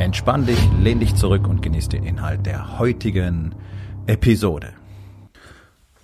Entspann dich, lehn dich zurück und genieß den Inhalt der heutigen Episode.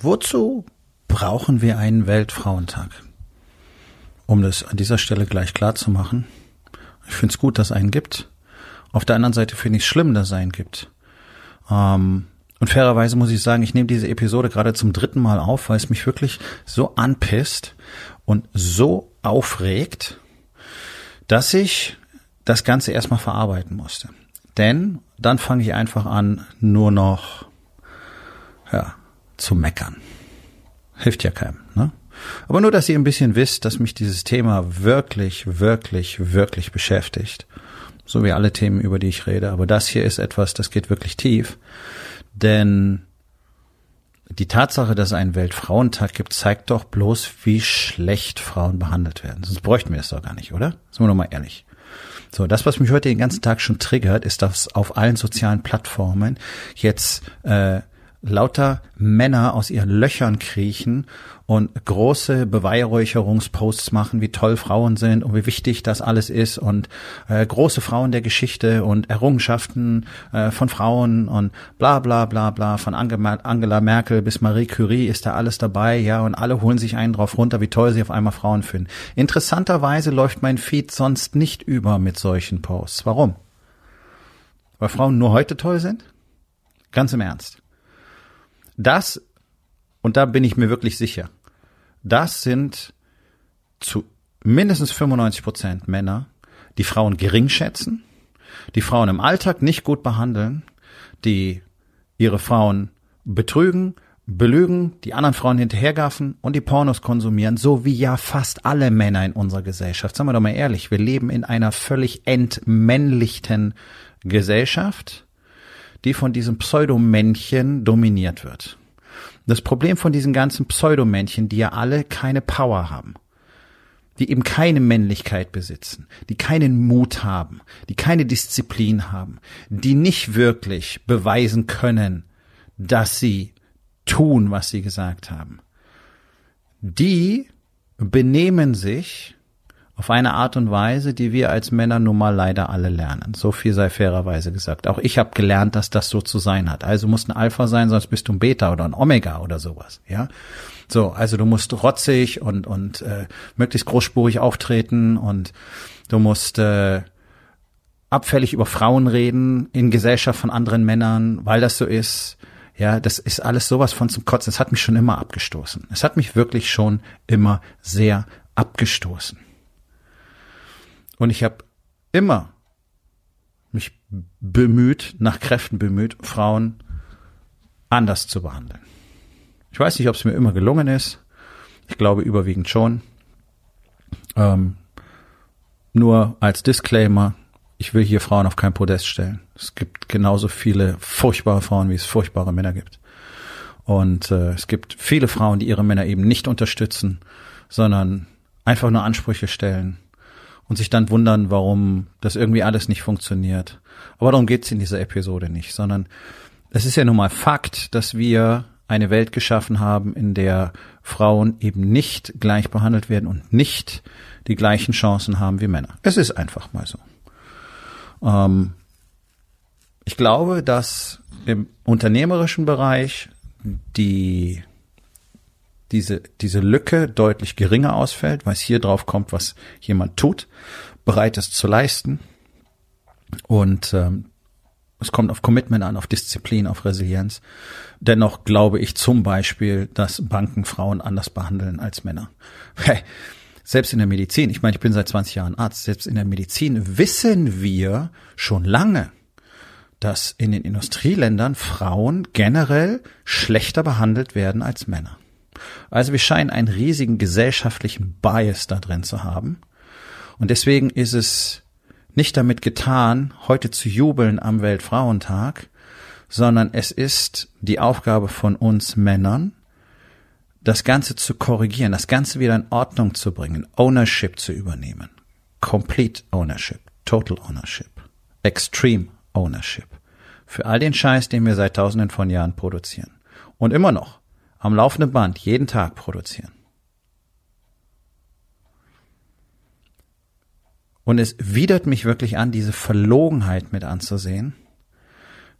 Wozu brauchen wir einen Weltfrauentag? Um das an dieser Stelle gleich klar zu machen, ich finde es gut, dass es einen gibt. Auf der anderen Seite finde ich es schlimm, dass es einen gibt. Ähm, und fairerweise muss ich sagen, ich nehme diese Episode gerade zum dritten Mal auf, weil es mich wirklich so anpisst und so aufregt, dass ich das Ganze erstmal verarbeiten musste. Denn dann fange ich einfach an, nur noch ja, zu meckern. Hilft ja keinem. Ne? Aber nur, dass ihr ein bisschen wisst, dass mich dieses Thema wirklich, wirklich, wirklich beschäftigt. So wie alle Themen, über die ich rede. Aber das hier ist etwas, das geht wirklich tief. Denn die Tatsache, dass es einen Weltfrauentag gibt, zeigt doch bloß, wie schlecht Frauen behandelt werden. Sonst bräuchten wir es doch gar nicht, oder? Sind wir doch mal ehrlich. So, das, was mich heute den ganzen Tag schon triggert, ist, dass auf allen sozialen Plattformen jetzt äh, lauter Männer aus ihren Löchern kriechen und große Beweihräucherungsposts machen, wie toll Frauen sind und wie wichtig das alles ist und äh, große Frauen der Geschichte und Errungenschaften äh, von Frauen und bla bla bla bla von Angela Merkel bis Marie Curie ist da alles dabei, ja, und alle holen sich einen drauf runter, wie toll sie auf einmal Frauen finden. Interessanterweise läuft mein Feed sonst nicht über mit solchen Posts. Warum? Weil Frauen nur heute toll sind? Ganz im Ernst. Das, und da bin ich mir wirklich sicher, das sind zu mindestens 95 Prozent Männer, die Frauen gering schätzen, die Frauen im Alltag nicht gut behandeln, die ihre Frauen betrügen, belügen, die anderen Frauen hinterhergaffen und die Pornos konsumieren, so wie ja fast alle Männer in unserer Gesellschaft. Sagen wir doch mal ehrlich, wir leben in einer völlig entmännlichten Gesellschaft die von diesem Pseudomännchen dominiert wird. Das Problem von diesen ganzen Pseudomännchen, die ja alle keine Power haben, die eben keine Männlichkeit besitzen, die keinen Mut haben, die keine Disziplin haben, die nicht wirklich beweisen können, dass sie tun, was sie gesagt haben. Die benehmen sich auf eine Art und Weise, die wir als Männer nun mal leider alle lernen. So viel sei fairerweise gesagt. Auch ich habe gelernt, dass das so zu sein hat. Also musst ein Alpha sein, sonst bist du ein Beta oder ein Omega oder sowas. Ja, so. Also du musst rotzig und und äh, möglichst großspurig auftreten und du musst äh, abfällig über Frauen reden in Gesellschaft von anderen Männern, weil das so ist. Ja, das ist alles sowas von zum Kotzen. Es hat mich schon immer abgestoßen. Es hat mich wirklich schon immer sehr abgestoßen. Und ich habe immer mich bemüht, nach Kräften bemüht, Frauen anders zu behandeln. Ich weiß nicht, ob es mir immer gelungen ist. Ich glaube überwiegend schon. Ähm, nur als Disclaimer, ich will hier Frauen auf kein Podest stellen. Es gibt genauso viele furchtbare Frauen, wie es furchtbare Männer gibt. Und äh, es gibt viele Frauen, die ihre Männer eben nicht unterstützen, sondern einfach nur Ansprüche stellen und sich dann wundern, warum das irgendwie alles nicht funktioniert. Aber darum geht's in dieser Episode nicht, sondern es ist ja nun mal Fakt, dass wir eine Welt geschaffen haben, in der Frauen eben nicht gleich behandelt werden und nicht die gleichen Chancen haben wie Männer. Es ist einfach mal so. Ähm, ich glaube, dass im unternehmerischen Bereich die diese, diese Lücke deutlich geringer ausfällt, weil es hier drauf kommt, was jemand tut, bereit ist zu leisten. Und ähm, es kommt auf Commitment an, auf Disziplin, auf Resilienz. Dennoch glaube ich zum Beispiel, dass Banken Frauen anders behandeln als Männer. Hey, selbst in der Medizin, ich meine, ich bin seit 20 Jahren Arzt, selbst in der Medizin wissen wir schon lange, dass in den Industrieländern Frauen generell schlechter behandelt werden als Männer. Also wir scheinen einen riesigen gesellschaftlichen Bias da drin zu haben. Und deswegen ist es nicht damit getan, heute zu jubeln am Weltfrauentag, sondern es ist die Aufgabe von uns Männern, das Ganze zu korrigieren, das Ganze wieder in Ordnung zu bringen, Ownership zu übernehmen. Complete Ownership, Total Ownership, Extreme Ownership. Für all den Scheiß, den wir seit tausenden von Jahren produzieren. Und immer noch am laufenden Band jeden Tag produzieren. Und es widert mich wirklich an, diese Verlogenheit mit anzusehen,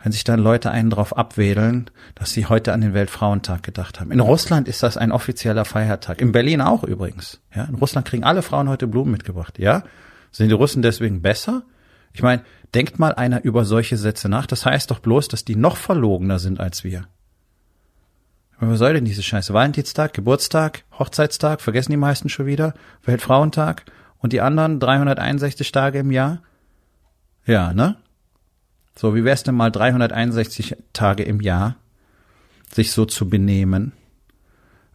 wenn sich dann Leute einen drauf abwedeln, dass sie heute an den Weltfrauentag gedacht haben. In Russland ist das ein offizieller Feiertag. In Berlin auch übrigens. Ja, in Russland kriegen alle Frauen heute Blumen mitgebracht. Ja, sind die Russen deswegen besser? Ich meine, denkt mal einer über solche Sätze nach. Das heißt doch bloß, dass die noch verlogener sind als wir. Was soll denn diese Scheiße? Valentinstag, Geburtstag, Hochzeitstag, vergessen die meisten schon wieder, Weltfrauentag und die anderen 361 Tage im Jahr? Ja, ne? So, wie wär's denn mal 361 Tage im Jahr, sich so zu benehmen,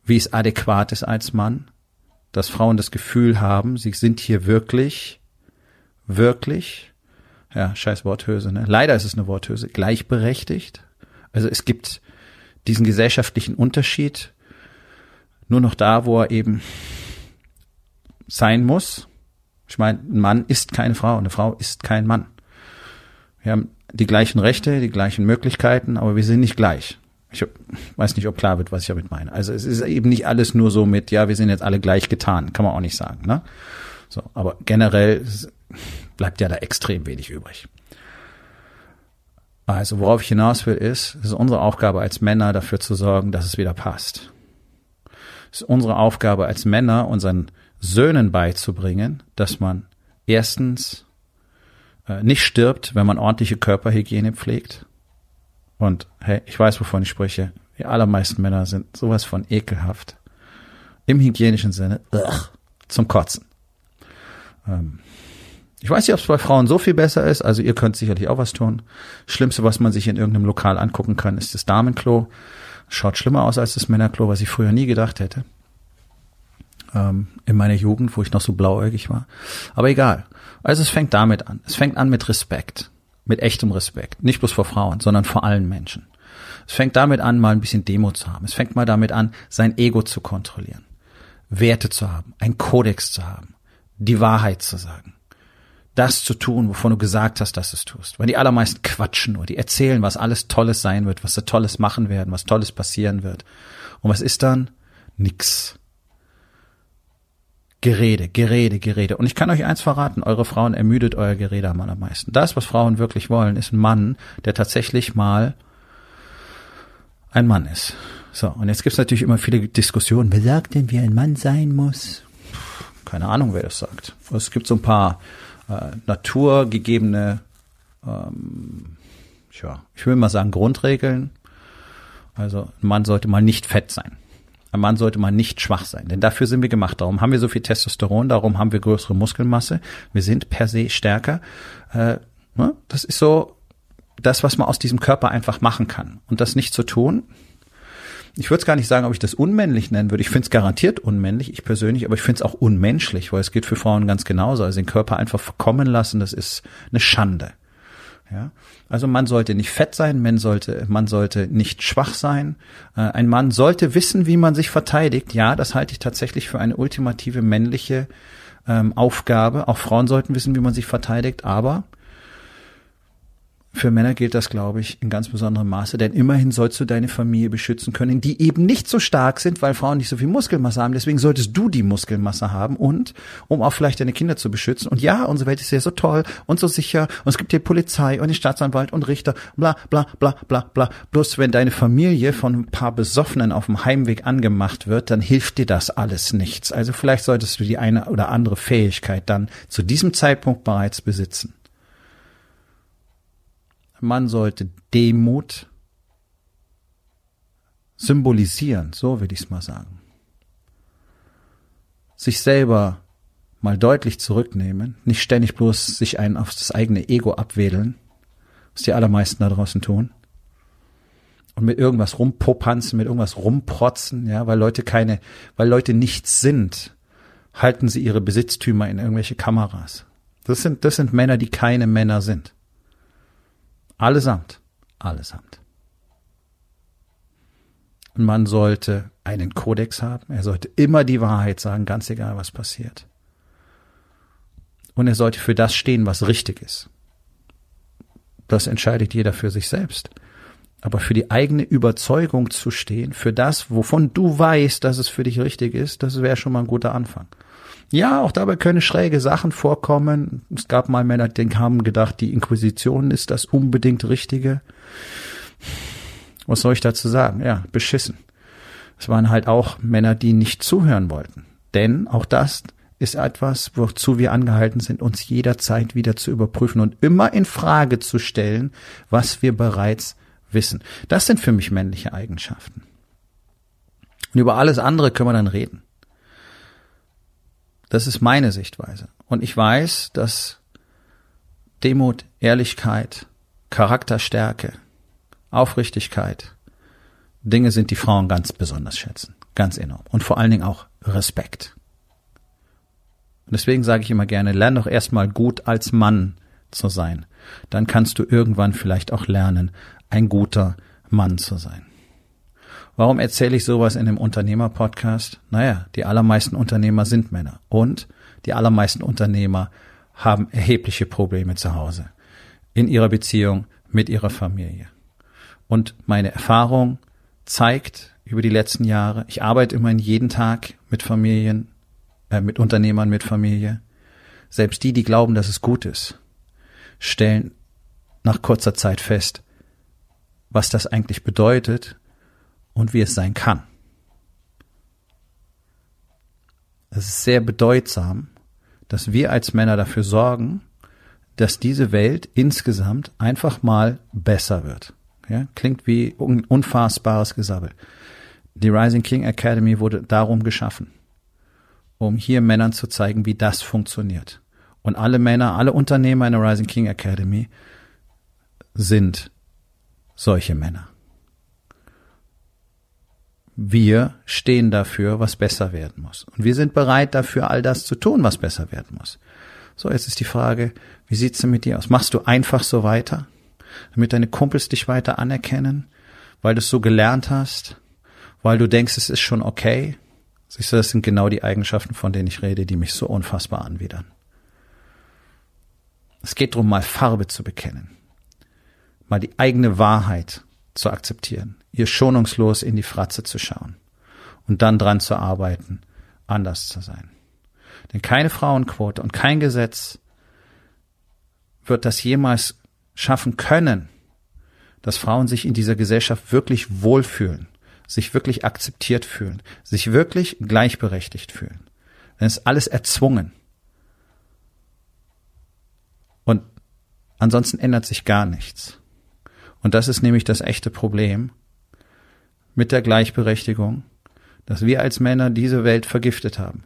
wie es adäquat ist als Mann, dass Frauen das Gefühl haben, sie sind hier wirklich, wirklich, ja, scheiß Worthöse, ne? Leider ist es eine Worthöse, gleichberechtigt. Also es gibt diesen gesellschaftlichen Unterschied nur noch da, wo er eben sein muss. Ich meine, ein Mann ist keine Frau, eine Frau ist kein Mann. Wir haben die gleichen Rechte, die gleichen Möglichkeiten, aber wir sind nicht gleich. Ich weiß nicht, ob klar wird, was ich damit meine. Also es ist eben nicht alles nur so mit, ja, wir sind jetzt alle gleich getan, kann man auch nicht sagen. Ne? So, aber generell bleibt ja da extrem wenig übrig. Also worauf ich hinaus will, ist, es ist unsere Aufgabe als Männer dafür zu sorgen, dass es wieder passt. Es ist unsere Aufgabe als Männer, unseren Söhnen beizubringen, dass man erstens äh, nicht stirbt, wenn man ordentliche Körperhygiene pflegt. Und hey, ich weiß, wovon ich spreche. Die allermeisten Männer sind sowas von ekelhaft. Im hygienischen Sinne, ugh, zum Kotzen. Ähm, ich weiß nicht, ob es bei Frauen so viel besser ist. Also ihr könnt sicherlich auch was tun. Schlimmste, was man sich in irgendeinem Lokal angucken kann, ist das Damenklo. Schaut schlimmer aus als das Männerklo, was ich früher nie gedacht hätte. Ähm, in meiner Jugend, wo ich noch so blauäugig war. Aber egal. Also es fängt damit an. Es fängt an mit Respekt. Mit echtem Respekt. Nicht bloß vor Frauen, sondern vor allen Menschen. Es fängt damit an, mal ein bisschen Demo zu haben. Es fängt mal damit an, sein Ego zu kontrollieren. Werte zu haben. Ein Kodex zu haben. Die Wahrheit zu sagen das zu tun, wovon du gesagt hast, dass du es tust. Weil die allermeisten quatschen nur, die erzählen, was alles Tolles sein wird, was sie Tolles machen werden, was Tolles passieren wird. Und was ist dann? Nix. Gerede, Gerede, Gerede. Und ich kann euch eins verraten, eure Frauen ermüdet euer Gerede am allermeisten. Das, was Frauen wirklich wollen, ist ein Mann, der tatsächlich mal ein Mann ist. So, und jetzt gibt's natürlich immer viele Diskussionen. Wer sagt denn, wie ein Mann sein muss? Keine Ahnung, wer das sagt. Es gibt so ein paar äh, naturgegebene, ähm, ja, ich will mal sagen, Grundregeln. Also ein Mann sollte mal nicht fett sein. Ein Mann sollte mal nicht schwach sein, denn dafür sind wir gemacht. Darum haben wir so viel Testosteron, darum haben wir größere Muskelmasse. Wir sind per se stärker. Äh, ne? Das ist so das, was man aus diesem Körper einfach machen kann. Und das nicht zu tun, ich würde es gar nicht sagen, ob ich das unmännlich nennen würde. Ich finde es garantiert unmännlich, ich persönlich, aber ich finde es auch unmenschlich, weil es geht für Frauen ganz genauso. Also den Körper einfach verkommen lassen, das ist eine Schande. Ja, also man sollte nicht fett sein, man sollte, man sollte nicht schwach sein. Äh, ein Mann sollte wissen, wie man sich verteidigt. Ja, das halte ich tatsächlich für eine ultimative männliche ähm, Aufgabe. Auch Frauen sollten wissen, wie man sich verteidigt, aber für Männer gilt das, glaube ich, in ganz besonderem Maße, denn immerhin sollst du deine Familie beschützen können, die eben nicht so stark sind, weil Frauen nicht so viel Muskelmasse haben. Deswegen solltest du die Muskelmasse haben und um auch vielleicht deine Kinder zu beschützen. Und ja, unsere Welt ist ja so toll und so sicher und es gibt hier Polizei und den Staatsanwalt und Richter, bla bla bla bla bla. Bloß wenn deine Familie von ein paar Besoffenen auf dem Heimweg angemacht wird, dann hilft dir das alles nichts. Also vielleicht solltest du die eine oder andere Fähigkeit dann zu diesem Zeitpunkt bereits besitzen. Man sollte Demut symbolisieren, so will ich es mal sagen. Sich selber mal deutlich zurücknehmen, nicht ständig bloß sich einen auf das eigene Ego abwedeln, was die allermeisten da draußen tun. Und mit irgendwas rumpopanzen, mit irgendwas rumprotzen, ja, weil Leute keine, weil Leute nichts sind, halten sie ihre Besitztümer in irgendwelche Kameras. Das sind, das sind Männer, die keine Männer sind. Allesamt. Allesamt. Und man sollte einen Kodex haben. Er sollte immer die Wahrheit sagen, ganz egal, was passiert. Und er sollte für das stehen, was richtig ist. Das entscheidet jeder für sich selbst. Aber für die eigene Überzeugung zu stehen, für das, wovon du weißt, dass es für dich richtig ist, das wäre schon mal ein guter Anfang. Ja, auch dabei können schräge Sachen vorkommen. Es gab mal Männer, die haben gedacht, die Inquisition ist das unbedingt Richtige. Was soll ich dazu sagen? Ja, beschissen. Es waren halt auch Männer, die nicht zuhören wollten. Denn auch das ist etwas, wozu wir angehalten sind, uns jederzeit wieder zu überprüfen und immer in Frage zu stellen, was wir bereits wissen. Das sind für mich männliche Eigenschaften. Und über alles andere können wir dann reden. Das ist meine Sichtweise. Und ich weiß, dass Demut, Ehrlichkeit, Charakterstärke, Aufrichtigkeit Dinge sind, die Frauen ganz besonders schätzen. Ganz enorm. Und vor allen Dingen auch Respekt. Und deswegen sage ich immer gerne, lern doch erstmal gut als Mann zu sein. Dann kannst du irgendwann vielleicht auch lernen, ein guter Mann zu sein. Warum erzähle ich sowas in einem Unternehmer-Podcast? Naja, die allermeisten Unternehmer sind Männer und die allermeisten Unternehmer haben erhebliche Probleme zu Hause, in ihrer Beziehung mit ihrer Familie. Und meine Erfahrung zeigt über die letzten Jahre, ich arbeite immerhin jeden Tag mit Familien, äh, mit Unternehmern mit Familie. Selbst die, die glauben, dass es gut ist, stellen nach kurzer Zeit fest, was das eigentlich bedeutet und wie es sein kann. Es ist sehr bedeutsam, dass wir als Männer dafür sorgen, dass diese Welt insgesamt einfach mal besser wird. Ja, klingt wie un unfassbares Gesabbel. Die Rising King Academy wurde darum geschaffen, um hier Männern zu zeigen, wie das funktioniert. Und alle Männer, alle Unternehmer in der Rising King Academy sind solche Männer. Wir stehen dafür, was besser werden muss. Und wir sind bereit dafür, all das zu tun, was besser werden muss. So, jetzt ist die Frage, wie sieht's denn mit dir aus? Machst du einfach so weiter, damit deine Kumpels dich weiter anerkennen, weil du es so gelernt hast, weil du denkst, es ist schon okay? Siehst du, das sind genau die Eigenschaften, von denen ich rede, die mich so unfassbar anwidern. Es geht darum, mal Farbe zu bekennen, mal die eigene Wahrheit zu akzeptieren, ihr schonungslos in die Fratze zu schauen und dann dran zu arbeiten, anders zu sein. Denn keine Frauenquote und kein Gesetz wird das jemals schaffen können, dass Frauen sich in dieser Gesellschaft wirklich wohlfühlen, sich wirklich akzeptiert fühlen, sich wirklich gleichberechtigt fühlen. Denn es ist alles erzwungen. Und ansonsten ändert sich gar nichts. Und das ist nämlich das echte Problem mit der Gleichberechtigung, dass wir als Männer diese Welt vergiftet haben.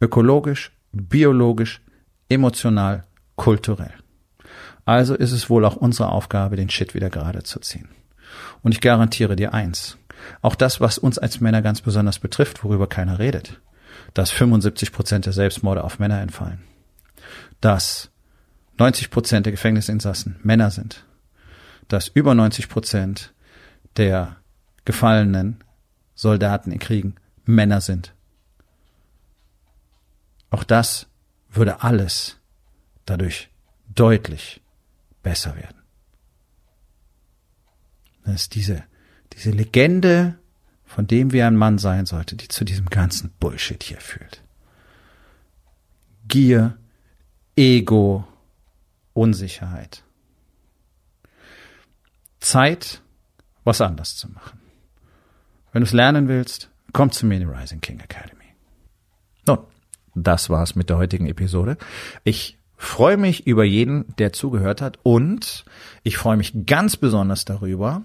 Ökologisch, biologisch, emotional, kulturell. Also ist es wohl auch unsere Aufgabe, den Shit wieder gerade zu ziehen. Und ich garantiere dir eins. Auch das, was uns als Männer ganz besonders betrifft, worüber keiner redet, dass 75 Prozent der Selbstmorde auf Männer entfallen, dass 90 Prozent der Gefängnisinsassen Männer sind, dass über 90 Prozent der gefallenen Soldaten in Kriegen Männer sind. Auch das würde alles dadurch deutlich besser werden. Das ist diese, diese Legende, von dem wie ein Mann sein sollte, die zu diesem ganzen Bullshit hier führt. Gier, Ego, Unsicherheit. Zeit, was anders zu machen. Wenn du es lernen willst, komm zu mir in die Rising King Academy. Nun, das war's mit der heutigen Episode. Ich freue mich über jeden, der zugehört hat und ich freue mich ganz besonders darüber,